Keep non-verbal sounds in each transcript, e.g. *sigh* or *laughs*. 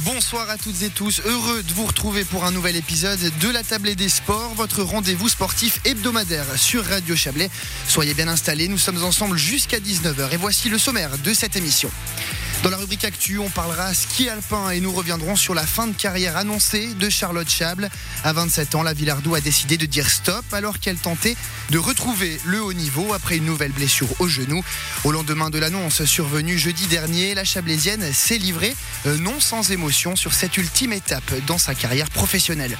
Bonsoir à toutes et tous, heureux de vous retrouver pour un nouvel épisode de la Table des Sports, votre rendez-vous sportif hebdomadaire sur Radio Chablais. Soyez bien installés, nous sommes ensemble jusqu'à 19h et voici le sommaire de cette émission. Dans la rubrique Actu, on parlera ski alpin et nous reviendrons sur la fin de carrière annoncée de Charlotte Chable. À 27 ans, la Villardo a décidé de dire stop alors qu'elle tentait de retrouver le haut niveau après une nouvelle blessure au genou. Au lendemain de l'annonce survenue jeudi dernier, la Chablaisienne s'est livrée euh, non sans émotion sur cette ultime étape dans sa carrière professionnelle.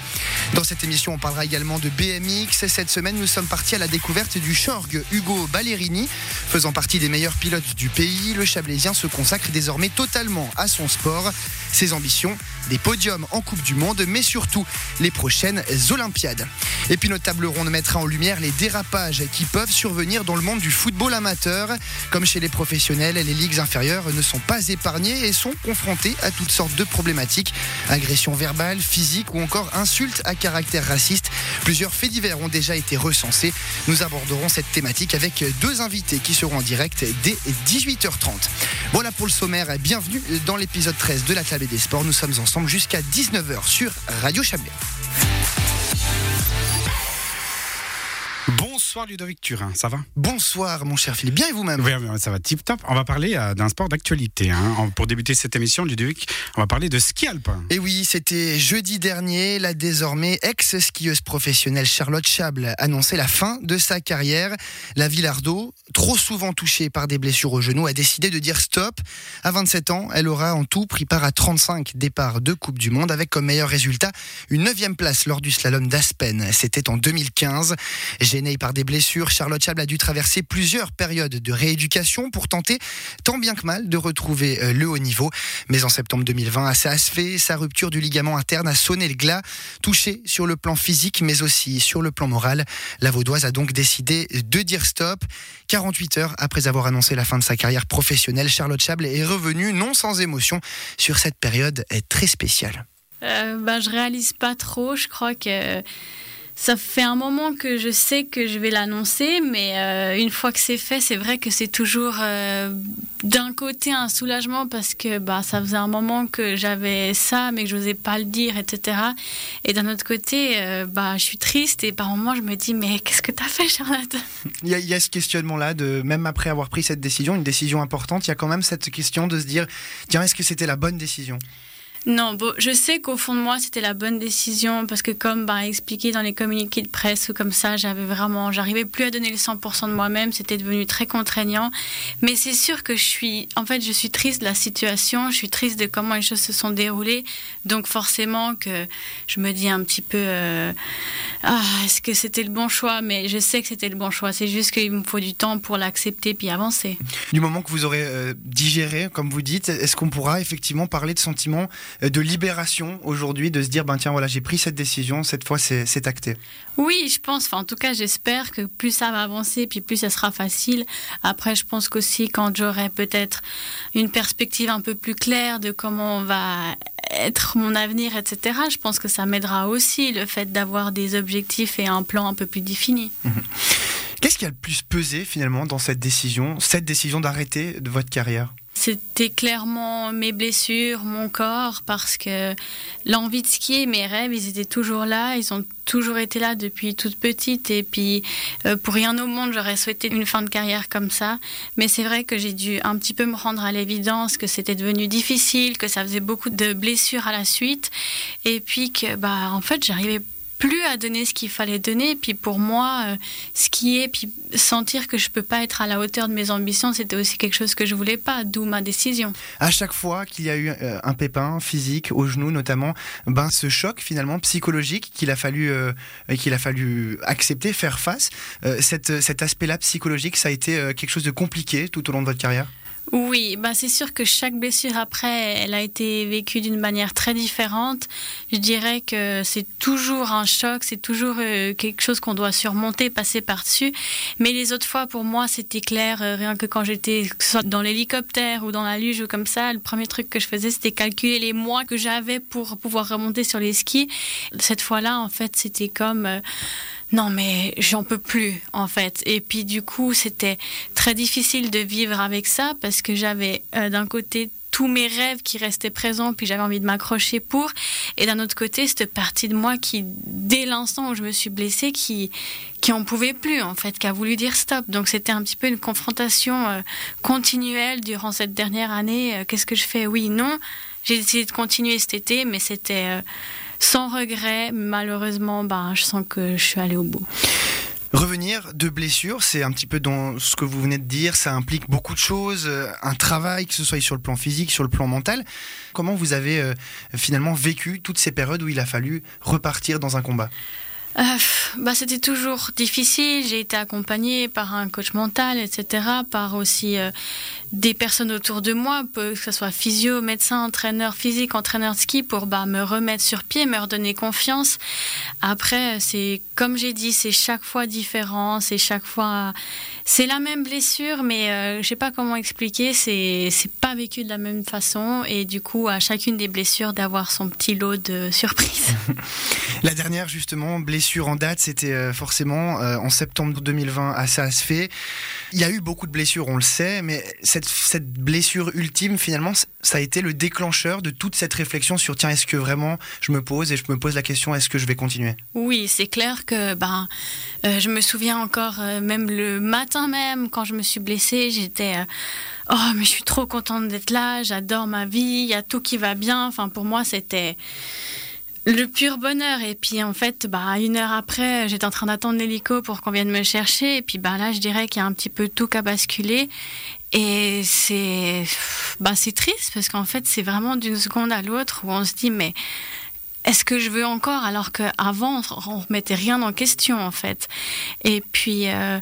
Dans cette émission, on parlera également de BMX. Cette semaine, nous sommes partis à la découverte du Chorg Hugo Ballerini. Faisant partie des meilleurs pilotes du pays, le Chablaisien se consacre désormais totalement à son sport. Ses ambitions, des podiums en Coupe du Monde, mais surtout les prochaines Olympiades. Et puis notre table ronde mettra en lumière les dérapages qui peuvent survenir dans le monde du football amateur. Comme chez les professionnels, les ligues inférieures ne sont pas épargnées et sont confrontées à toutes sortes de problématiques. Agressions verbales, physiques ou encore insultes à caractère raciste. Plusieurs faits divers ont déjà été recensés. Nous aborderons cette thématique avec deux invités qui seront en direct dès 18h30. Voilà pour le sommaire. Bienvenue dans l'épisode 13 de la table des sports. Nous sommes ensemble jusqu'à 19h sur Radio Chablais. Bonsoir Ludovic Turin, ça va? Bonsoir mon cher Philippe, bien et vous-même? Oui, ça va tip top. On va parler euh, d'un sport d'actualité. Hein. Pour débuter cette émission, Ludovic, on va parler de ski alpin. Et oui, c'était jeudi dernier, la désormais ex-skieuse professionnelle Charlotte Chable annonçait la fin de sa carrière. La Villardo, trop souvent touchée par des blessures au genou, a décidé de dire stop. À 27 ans, elle aura en tout pris part à 35 départs de Coupe du Monde avec comme meilleur résultat une neuvième place lors du slalom d'Aspen. C'était en 2015. Gênée par des blessures, Charlotte Chable a dû traverser plusieurs périodes de rééducation pour tenter, tant bien que mal, de retrouver euh, le haut niveau. Mais en septembre 2020, ça a fait, sa rupture du ligament interne a sonné le glas, touchée sur le plan physique, mais aussi sur le plan moral. La Vaudoise a donc décidé de dire stop. 48 heures après avoir annoncé la fin de sa carrière professionnelle, Charlotte Chable est revenue non sans émotion sur cette période très spéciale. Euh, ben, je réalise pas trop. Je crois que ça fait un moment que je sais que je vais l'annoncer, mais euh, une fois que c'est fait, c'est vrai que c'est toujours euh, d'un côté un soulagement parce que bah, ça faisait un moment que j'avais ça, mais que je n'osais pas le dire, etc. Et d'un autre côté, euh, bah, je suis triste et par moments je me dis, mais qu'est-ce que tu as fait, Charlotte? Il y, a, y, a, ce questionnement-là, de même après avoir pris cette décision, une décision importante, il y a quand même cette question de se dire, tiens, est-ce que c'était la bonne décision? Non, bon, je sais qu'au fond de moi, c'était la bonne décision parce que comme bah, expliqué dans les communiqués de presse ou comme ça, j'avais vraiment, j'arrivais plus à donner le 100% de moi-même, c'était devenu très contraignant. Mais c'est sûr que je suis, en fait, je suis triste de la situation, je suis triste de comment les choses se sont déroulées. Donc forcément que je me dis un petit peu, euh, ah, est-ce que c'était le bon choix? Mais je sais que c'était le bon choix. C'est juste qu'il me faut du temps pour l'accepter puis avancer. Du moment que vous aurez euh, digéré, comme vous dites, est-ce qu'on pourra effectivement parler de sentiments de libération aujourd'hui, de se dire, ben tiens, voilà, j'ai pris cette décision, cette fois c'est acté Oui, je pense, enfin, en tout cas, j'espère que plus ça va avancer, puis plus ça sera facile. Après, je pense qu'aussi, quand j'aurai peut-être une perspective un peu plus claire de comment on va être mon avenir, etc., je pense que ça m'aidera aussi, le fait d'avoir des objectifs et un plan un peu plus défini. Mhm. Qu'est-ce qui a le plus pesé finalement dans cette décision, cette décision d'arrêter de votre carrière? C'était clairement mes blessures, mon corps, parce que l'envie de skier, mes rêves, ils étaient toujours là, ils ont toujours été là depuis toute petite. Et puis, euh, pour rien au monde, j'aurais souhaité une fin de carrière comme ça. Mais c'est vrai que j'ai dû un petit peu me rendre à l'évidence que c'était devenu difficile, que ça faisait beaucoup de blessures à la suite. Et puis que, bah, en fait, j'arrivais plus à donner ce qu'il fallait donner. Puis pour moi, euh, ce qui est, puis sentir que je peux pas être à la hauteur de mes ambitions, c'était aussi quelque chose que je voulais pas, d'où ma décision. À chaque fois qu'il y a eu euh, un pépin physique au genou notamment, ben ce choc finalement psychologique qu'il a fallu euh, a fallu accepter, faire face, cet aspect-là psychologique, ça a été quelque chose de compliqué tout au long de votre carrière? Oui, bah c'est sûr que chaque blessure après, elle a été vécue d'une manière très différente. Je dirais que c'est toujours un choc, c'est toujours euh, quelque chose qu'on doit surmonter, passer par-dessus. Mais les autres fois, pour moi, c'était clair, euh, rien que quand j'étais dans l'hélicoptère ou dans la luge ou comme ça, le premier truc que je faisais, c'était calculer les mois que j'avais pour pouvoir remonter sur les skis. Cette fois-là, en fait, c'était comme... Euh, non mais j'en peux plus en fait. Et puis du coup c'était très difficile de vivre avec ça parce que j'avais euh, d'un côté tous mes rêves qui restaient présents, puis j'avais envie de m'accrocher pour. Et d'un autre côté, cette partie de moi qui, dès l'instant où je me suis blessée, qui qui en pouvait plus en fait, qui a voulu dire stop. Donc c'était un petit peu une confrontation euh, continuelle durant cette dernière année. Euh, qu'est-ce que je fais? Oui, non. J'ai décidé de continuer cet été, mais c'était sans regret. Malheureusement, bah, je sens que je suis allée au bout. Revenir de blessure, c'est un petit peu dans ce que vous venez de dire, ça implique beaucoup de choses, euh, un travail, que ce soit sur le plan physique, sur le plan mental. Comment vous avez euh, finalement vécu toutes ces périodes où il a fallu repartir dans un combat? Euh, bah, C'était toujours difficile. J'ai été accompagnée par un coach mental, etc., par aussi euh, des personnes autour de moi, que ce soit physio, médecin, entraîneur physique, entraîneur de ski, pour bah, me remettre sur pied, me redonner confiance. Après, c'est comme j'ai dit, c'est chaque fois différent, c'est chaque fois c'est la même blessure, mais euh, je sais pas comment expliquer. C'est pas vécu de la même façon et du coup à chacune des blessures d'avoir son petit lot de surprises. *laughs* la dernière justement blessure en date, c'était euh, forcément euh, en septembre 2020 à fait. Il y a eu beaucoup de blessures, on le sait, mais cette blessure ultime finalement, ça a été le déclencheur de toute cette réflexion sur tiens est-ce que vraiment je me pose et je me pose la question est-ce que je vais continuer? Oui, c'est clair que ben je me souviens encore même le matin même, quand je me suis blessée, j'étais euh, oh mais je suis trop contente d'être là, j'adore ma vie, il y a tout qui va bien. Enfin pour moi c'était le pur bonheur. Et puis en fait, bah une heure après, j'étais en train d'attendre l'hélico pour qu'on vienne me chercher. Et puis bah là, je dirais qu'il y a un petit peu tout qu'à basculer. Et c'est bah triste parce qu'en fait, c'est vraiment d'une seconde à l'autre où on se dit mais est-ce que je veux encore? Alors qu'avant on remettait rien en question en fait. Et puis euh,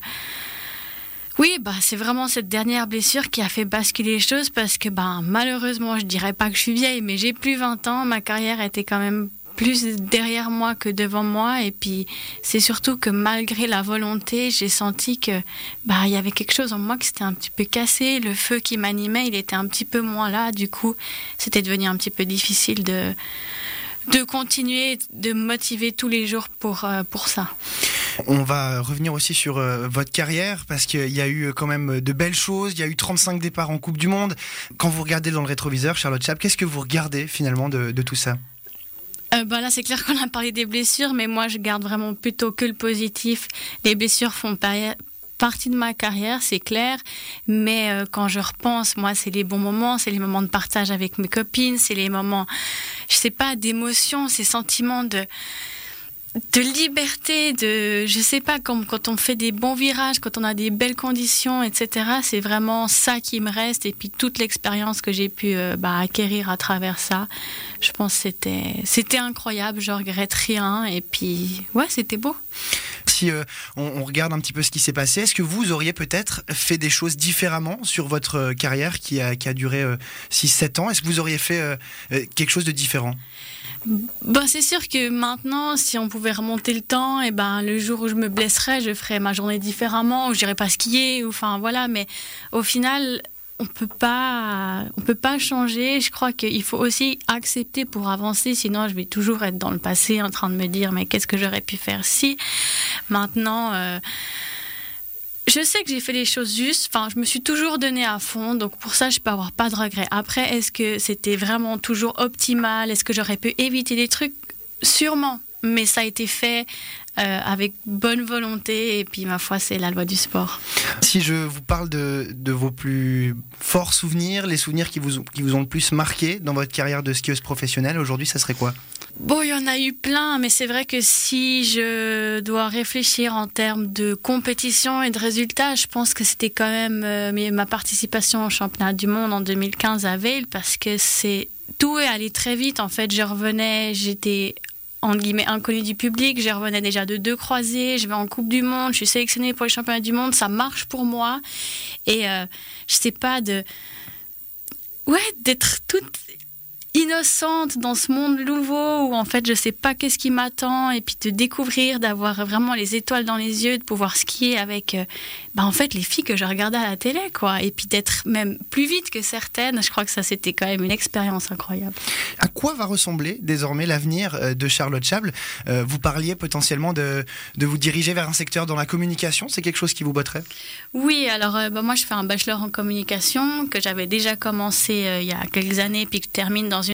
oui, bah, c'est vraiment cette dernière blessure qui a fait basculer les choses parce que bah, malheureusement, je dirais pas que je suis vieille, mais j'ai plus 20 ans, ma carrière était quand même plus derrière moi que devant moi et puis c'est surtout que malgré la volonté j'ai senti que bah il y avait quelque chose en moi qui s'était un petit peu cassé le feu qui m'animait il était un petit peu moins là du coup c'était devenu un petit peu difficile de de continuer de motiver tous les jours pour, euh, pour ça. On va revenir aussi sur euh, votre carrière parce qu'il y a eu quand même de belles choses. Il y a eu 35 départs en Coupe du Monde. Quand vous regardez dans le rétroviseur, Charlotte Chap, qu'est-ce que vous regardez finalement de, tout ça? Euh, bah là, c'est clair qu'on a parlé des blessures, mais moi, je garde vraiment plutôt que le positif. Les blessures font partie de ma carrière, c'est clair. Mais euh, quand je repense, moi, c'est les bons moments, c'est les moments de partage avec mes copines, c'est les moments, je sais pas, d'émotion, ces sentiments de de liberté, de, je sais pas, quand on fait des bons virages, quand on a des belles conditions, etc. C'est vraiment ça qui me reste. Et puis toute l'expérience que j'ai pu euh, bah, acquérir à travers ça, je pense c'était, c'était incroyable. Je regrette rien. Et puis, ouais, c'était beau. Si euh, on, regarde un petit peu ce qui s'est passé, est-ce que vous auriez peut-être fait des choses différemment sur votre euh, carrière qui a, qui a duré 6-7 ans? Est-ce que vous auriez fait quelque chose de différent? Ben, c'est sûr que maintenant, si on pouvait remonter le temps, et eh ben le jour où je me blesserais, je ferais ma journée différemment, ou j'irais pas skier, ou enfin voilà. Mais au final, on peut pas, on peut pas changer. Je crois qu'il faut aussi accepter pour avancer. Sinon, je vais toujours être dans le passé, en train de me dire mais qu'est-ce que j'aurais pu faire si? Maintenant. Euh, je sais que j'ai fait les choses justes. Enfin, je me suis toujours donné à fond. Donc, pour ça, je peux avoir pas de regrets. Après, est-ce que c'était vraiment toujours optimal? Est-ce que j'aurais pu éviter des trucs? Sûrement. Mais ça a été fait euh, avec bonne volonté. Et puis, ma foi, c'est la loi du sport. Si je vous parle de, vos plus forts souvenirs, les souvenirs qui vous, qui vous ont le plus marqué dans votre carrière de skieuse professionnelle, aujourd'hui, ça serait quoi? Bon, il y en a eu plein, mais c'est vrai que si je dois réfléchir en termes de compétition et de résultats, je pense que c'était quand même euh, ma participation au championnat du monde en 2015 à Veil, parce que c'est tout est allé très vite. En fait, je revenais, j'étais en guillemets inconnue du public, je revenais déjà de deux croisés, je vais en Coupe du Monde, je suis sélectionnée pour les championnats du monde, ça marche pour moi. Et euh, je sais pas de. Ouais, d'être toute innocente dans ce monde nouveau où en fait je sais pas qu'est-ce qui m'attend et puis de découvrir, d'avoir vraiment les étoiles dans les yeux, de pouvoir skier avec euh, bah, en fait les filles que je regardais à la télé quoi. Et puis d'être même plus vite que certaines, je crois que ça c'était quand même une expérience incroyable. À quoi va ressembler désormais l'avenir euh, de Charlotte Chable euh, Vous parliez potentiellement de, de vous diriger vers un secteur dans la communication, c'est quelque chose qui vous botterait? Oui, alors bah, moi je fais un bachelor en communication que j'avais déjà commencé il y a quelques années puis que je termine dans